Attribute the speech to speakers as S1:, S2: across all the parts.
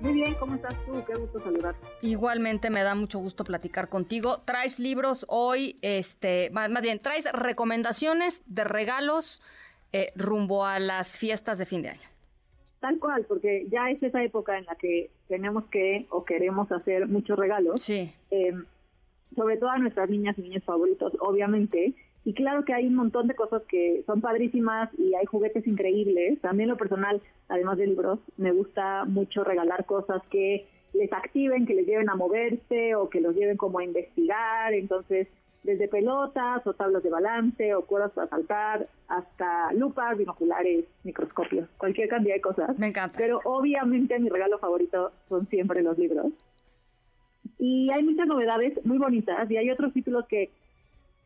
S1: Muy bien, ¿cómo estás tú? Qué gusto saludar.
S2: Igualmente me da mucho gusto platicar contigo. Traes libros hoy, este, más, bien, traes recomendaciones de regalos eh, rumbo a las fiestas de fin de año.
S1: Tal cual, porque ya es esa época en la que tenemos que o queremos hacer muchos regalos.
S2: Sí.
S1: Eh, sobre todo a nuestras niñas y niños favoritos, obviamente. Y claro que hay un montón de cosas que son padrísimas y hay juguetes increíbles. También lo personal, además de libros, me gusta mucho regalar cosas que les activen, que les lleven a moverse o que los lleven como a investigar. Entonces, desde pelotas o tablas de balance o cuerdas para saltar hasta lupas, binoculares, microscopios, cualquier cantidad de cosas.
S2: Me encanta.
S1: Pero obviamente mi regalo favorito son siempre los libros. Y hay muchas novedades muy bonitas y hay otros títulos que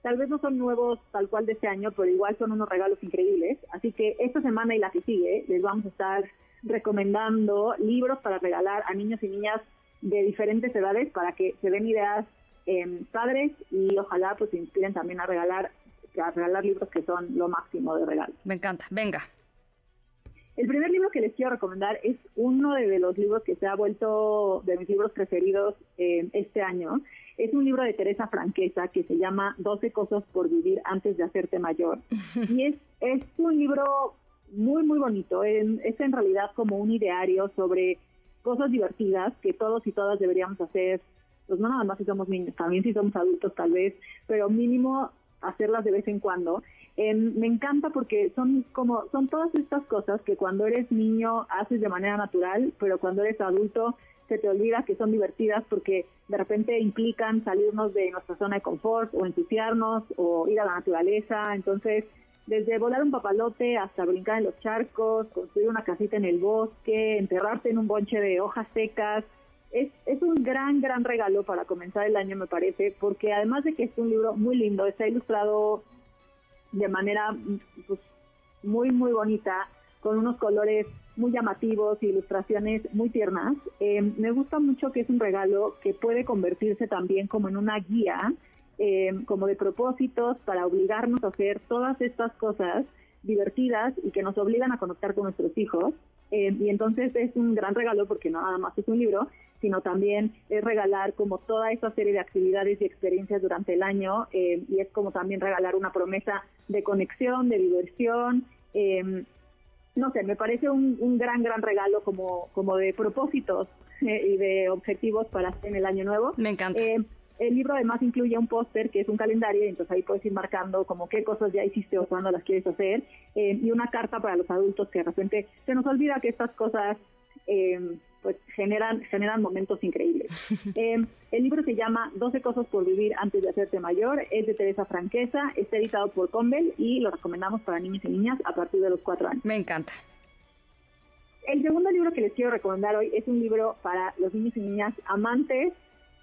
S1: Tal vez no son nuevos tal cual de este año, pero igual son unos regalos increíbles. Así que esta semana y la que sigue les vamos a estar recomendando libros para regalar a niños y niñas de diferentes edades para que se den ideas en padres y ojalá pues se inspiren también a regalar a regalar libros que son lo máximo de regalo.
S2: Me encanta, venga.
S1: El primer libro que les quiero recomendar es uno de los libros que se ha vuelto de mis libros preferidos eh, este año. Es un libro de Teresa Franquesa que se llama 12 cosas por vivir antes de hacerte mayor. Y es, es un libro muy, muy bonito. es en realidad como un ideario sobre cosas divertidas que todos y todas deberíamos hacer. Pues no nada más si somos niños, también si somos adultos tal vez, pero mínimo hacerlas de vez en cuando. Me encanta porque son como son todas estas cosas que cuando eres niño haces de manera natural, pero cuando eres adulto se te olvida que son divertidas porque de repente implican salirnos de nuestra zona de confort o ensuciarnos o ir a la naturaleza. Entonces, desde volar un papalote hasta brincar en los charcos, construir una casita en el bosque, enterrarte en un bonche de hojas secas, es, es un gran, gran regalo para comenzar el año, me parece, porque además de que es un libro muy lindo, está ilustrado de manera pues, muy, muy bonita, con unos colores muy llamativos ilustraciones muy tiernas. Eh, me gusta mucho que es un regalo que puede convertirse también como en una guía, eh, como de propósitos para obligarnos a hacer todas estas cosas divertidas y que nos obligan a conectar con nuestros hijos. Eh, y entonces es un gran regalo porque no nada más es un libro, sino también es regalar como toda esa serie de actividades y experiencias durante el año y es como también regalar una promesa de conexión, de diversión, no sé, me parece un, gran, gran regalo como, como de propósitos eh, y de objetivos para hacer en el año nuevo.
S2: Me encanta.
S1: Eh, el libro además incluye un póster que es un calendario, entonces ahí puedes ir marcando como qué cosas ya hiciste o cuándo las quieres hacer, eh, y una carta para los adultos que de repente se nos olvida que estas cosas eh, pues generan, generan momentos increíbles. Eh, el libro se llama 12 cosas por vivir antes de hacerte mayor, es de Teresa Franquesa, está editado por Convel y lo recomendamos para niños y niñas a partir de los 4 años.
S2: Me encanta.
S1: El segundo libro que les quiero recomendar hoy es un libro para los niños y niñas amantes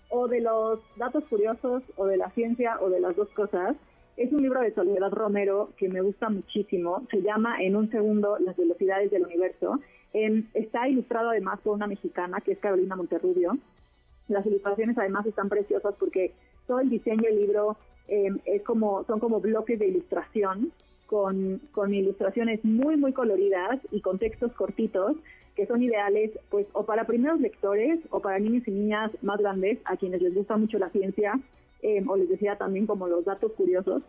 S1: o de los datos curiosos o de la ciencia o de las dos cosas. Es un libro de Soledad Romero que me gusta muchísimo. Se llama En un segundo Las velocidades del universo está ilustrado además por una mexicana que es Carolina Monterrubio. Las ilustraciones además están preciosas porque todo el diseño del libro em, es como son como bloques de ilustración con, con ilustraciones muy muy coloridas y con textos cortitos que son ideales pues o para primeros lectores o para niños y niñas más grandes a quienes les gusta mucho la ciencia em, o les decía también como los datos curiosos.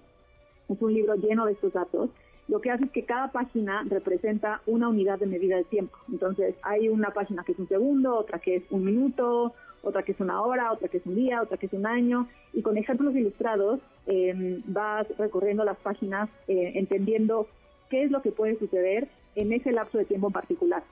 S1: Es un libro lleno de estos datos lo que hace es que cada página representa una unidad de medida de tiempo. Entonces, hay una página que es un segundo, otra que es un minuto, otra que es una hora, otra que es un día, otra que es un año, y con ejemplos ilustrados em, vas recorriendo las páginas eh, entendiendo qué es lo que puede suceder en ese lapso de tiempo en particular.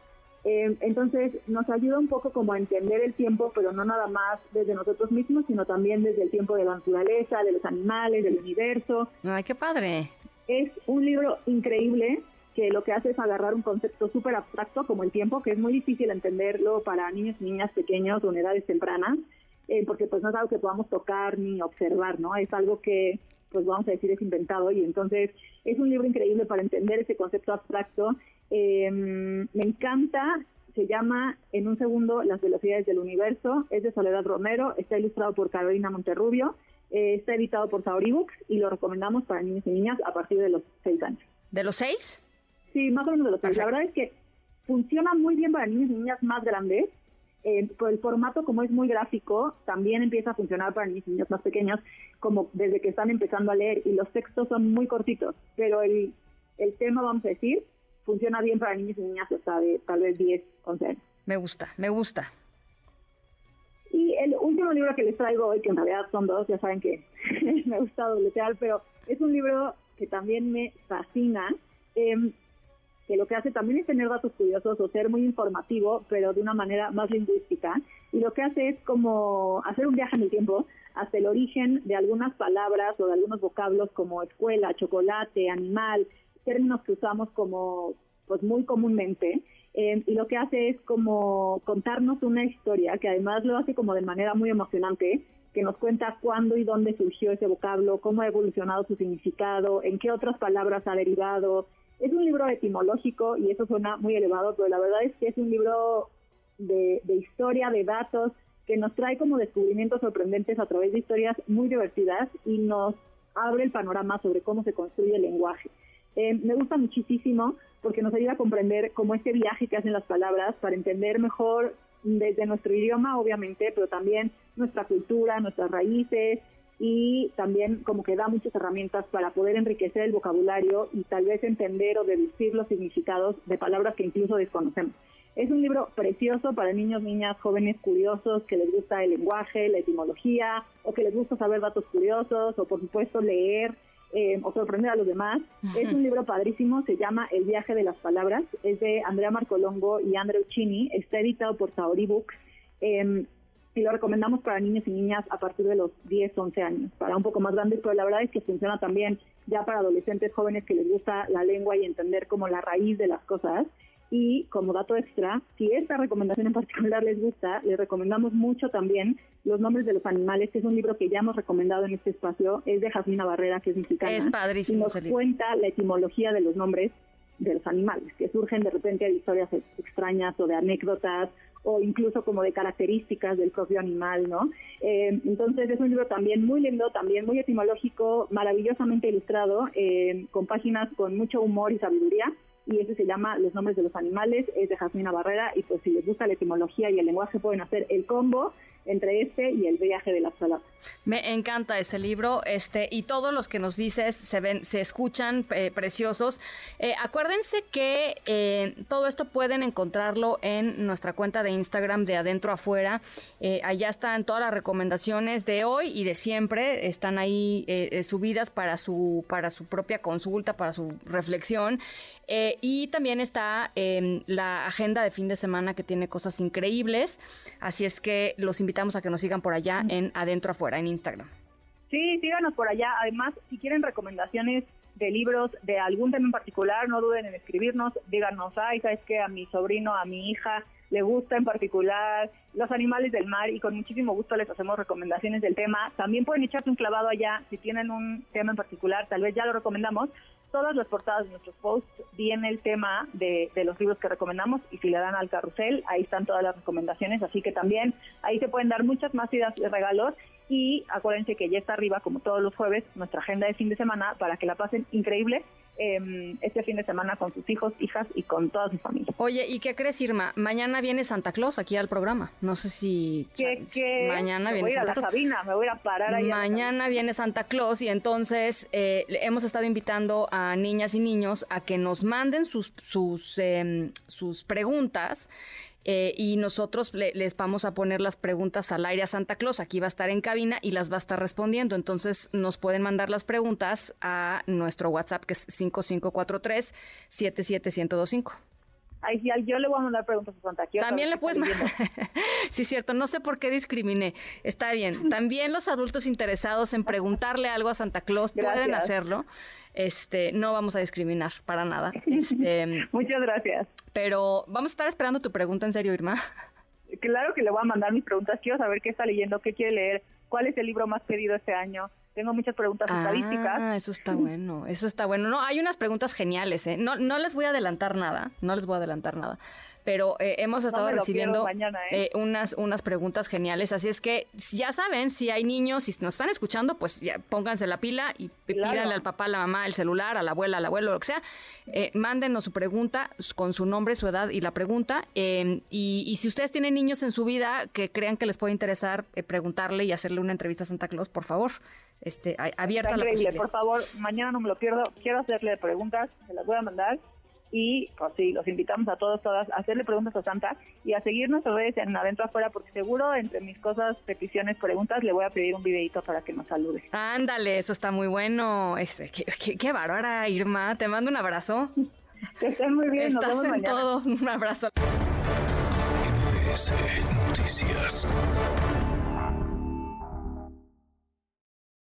S1: Em, entonces nos ayuda un poco como a entender el tiempo, pero no nada más desde nosotros mismos, sino también desde el tiempo de la naturaleza, de los animales, del universo.
S2: Ay, qué padre.
S1: Es un libro increíble que lo que hace es agarrar un concepto súper abstracto como el tiempo, que es muy difícil entenderlo para niños y niñas pequeños o en edades tempranas, eh, porque pues no es algo que podamos tocar ni observar, ¿no? Es algo que, pues vamos a decir, es inventado y entonces es un libro increíble para entender ese concepto abstracto. Em, me encanta, se llama en un segundo Las velocidades del universo, es de Soledad Romero, está ilustrado por Carolina Monterrubio, eh, está editado por Saori Books y lo recomendamos para niños y niñas a partir de los seis años.
S2: ¿De los seis?
S1: Sí, más o menos de los seis. La verdad es que funciona muy bien para niños y niñas más grandes, eh, el formato como es muy gráfico, también empieza a funcionar para niños y niños más pequeños, como desde que están empezando a leer, y los textos son muy cortitos, pero el, el tema, vamos a decir, funciona bien para niños y niñas hasta de tal vez 10, 11 años.
S2: Me gusta, me gusta.
S1: Y el último libro que les traigo hoy, que en realidad son dos, ya saben que me ha gustado dobletear, pero es un libro que también me fascina. Eh, que lo que hace también es tener datos curiosos o ser muy informativo, pero de una manera más lingüística. Y lo que hace es como hacer un viaje en el tiempo hasta el origen de algunas palabras o de algunos vocablos como escuela, chocolate, animal, términos que usamos como pues muy comúnmente. Eh, y lo que hace es como contarnos una historia que además lo hace como de manera muy emocionante, que nos cuenta cuándo y dónde surgió ese vocablo, cómo ha evolucionado su significado, en qué otras palabras ha derivado, es un libro etimológico y eso suena muy elevado, pero la verdad es que es un libro de, historia, de datos, que nos trae como descubrimientos sorprendentes a través de historias muy divertidas y nos abre el panorama sobre cómo se construye el lenguaje. Eh, me gusta muchísimo porque nos ayuda a comprender cómo este viaje que hacen las palabras para entender mejor desde nuestro idioma, obviamente, pero también nuestra cultura, nuestras raíces, y también como que da muchas herramientas para poder enriquecer el vocabulario y tal vez entender o deducir los significados de palabras que incluso desconocemos. Es un libro precioso para niños, niñas, jóvenes curiosos que les gusta el lenguaje, la etimología, o que les gusta saber datos curiosos, o por supuesto leer eh, o sorprender a los demás. Es un libro padrísimo, se llama El viaje de las palabras, es de Andrea Marcolongo y Andrew Chini, está editado por Saori Books. Em, y lo recomendamos para niños y niñas a partir de los 10, 11 años, para un poco más grandes, pero la verdad es que funciona también ya para adolescentes jóvenes que les gusta la lengua y entender como la raíz de las cosas. Y como dato extra, si esta recomendación en particular les gusta, les recomendamos mucho también Los nombres de los animales, que es un libro que ya hemos recomendado en este espacio, es de Jasmina Barrera, que es mexicana.
S2: Es padrísimo.
S1: Y nos cuenta la etimología de los nombres de los animales, que surgen de repente de historias extrañas o de anécdotas o incluso como de características del propio animal, ¿no? Eh, entonces es un libro también muy lindo, también muy etimológico, maravillosamente ilustrado, eh, con páginas con mucho humor y sabiduría, y ese se llama Los nombres de los animales, es de Jasmina Barrera, y pues si les gusta la etimología y el lenguaje pueden hacer el combo entre este y el viaje de la palabras.
S2: Me encanta ese libro, este, y todos los que nos dices se ven, se escuchan eh, preciosos. Eh, acuérdense que eh, todo esto pueden encontrarlo en nuestra cuenta de Instagram de Adentro Afuera. allá están todas las recomendaciones de hoy y de siempre, están ahí subidas para su, para su propia consulta, para su reflexión. y también está em, la agenda de fin de semana que tiene cosas increíbles. Así es que los invitamos a que nos sigan por allá en Adentro Afuera, en Instagram.
S1: Sí, síganos por allá. Además, si quieren recomendaciones de libros de algún tema en particular, no duden en escribirnos, díganos, ay, sabes que a mi sobrino, a mi hija le gusta en particular los animales del mar y con muchísimo gusto les hacemos recomendaciones del tema. También pueden echarse un clavado allá si tienen un tema en particular, tal vez ya lo recomendamos, todas las portadas de nuestros posts viene el tema de, los libros que recomendamos y si le dan al carrusel, ahí están todas las recomendaciones, así que también ahí se pueden dar muchas más ideas de regalos y acuérdense que ya está arriba, como todos los jueves, nuestra agenda de fin de semana para que la pasen increíble eh, este fin de semana con sus hijos, hijas y con toda su familia.
S2: Oye, ¿y qué crees, Irma? Mañana viene Santa Claus aquí al programa. No sé si mañana viene
S1: Santa Claus. me voy a parar ahí
S2: Mañana viene Santa Claus y entonces eh, hemos estado invitando a niñas y niños a que nos manden sus sus em, sus preguntas eh, y nosotros les vamos a poner las preguntas al aire a Santa Claus. Aquí va a estar en cabina y las va a estar respondiendo. Entonces nos pueden mandar las preguntas a nuestro WhatsApp que es 5543 77125.
S1: Ay, yo le voy a mandar preguntas a Santa Claus.
S2: También le puedes mandar. sí, cierto. No sé por qué discriminé. Está bien. También los adultos interesados en preguntarle algo a Santa Claus pueden hacerlo. Este, no vamos a discriminar para nada. Este,
S1: Muchas gracias.
S2: Pero vamos a estar esperando tu pregunta en serio, Irma.
S1: Claro que le voy a mandar mis preguntas. Quiero saber qué está leyendo, qué quiere leer, cuál es el libro más pedido este año. Tengo muchas preguntas
S2: ah,
S1: estadísticas.
S2: Eso está bueno, eso está bueno. No, hay unas preguntas geniales, ¿eh? No, no les voy a adelantar nada, no les voy a adelantar nada pero eh, hemos estado recibiendo ¿eh? Eh, unas, unas preguntas geniales. Así es que ya saben, si hay niños, si nos están escuchando, pues ya pónganse la pila y pídanle al papá, a la mamá, el celular, a la abuela, al abuelo, lo que sea. mándenos su pregunta con su nombre, su edad y la pregunta. Em, y, si ustedes tienen niños en su vida que crean que les puede interesar preguntarle y hacerle una entrevista a Santa Claus, por favor, este, abierta la
S1: posibilidad. Por favor, mañana no me lo pierdo. Quiero hacerle preguntas, se las voy a mandar y pues sí, los invitamos a todos, todas a hacerle preguntas a Santa y a seguir nuestras redes en Adentro Afuera porque seguro entre mis cosas, peticiones, preguntas le voy a pedir un videito para que nos salude.
S2: Ándale, eso está muy bueno. Este, qué, qué, bárbara, Irma, te mando un abrazo.
S1: Que estén muy bien,
S2: Estás
S1: nos vemos
S2: en todo, un abrazo.
S3: Noticias.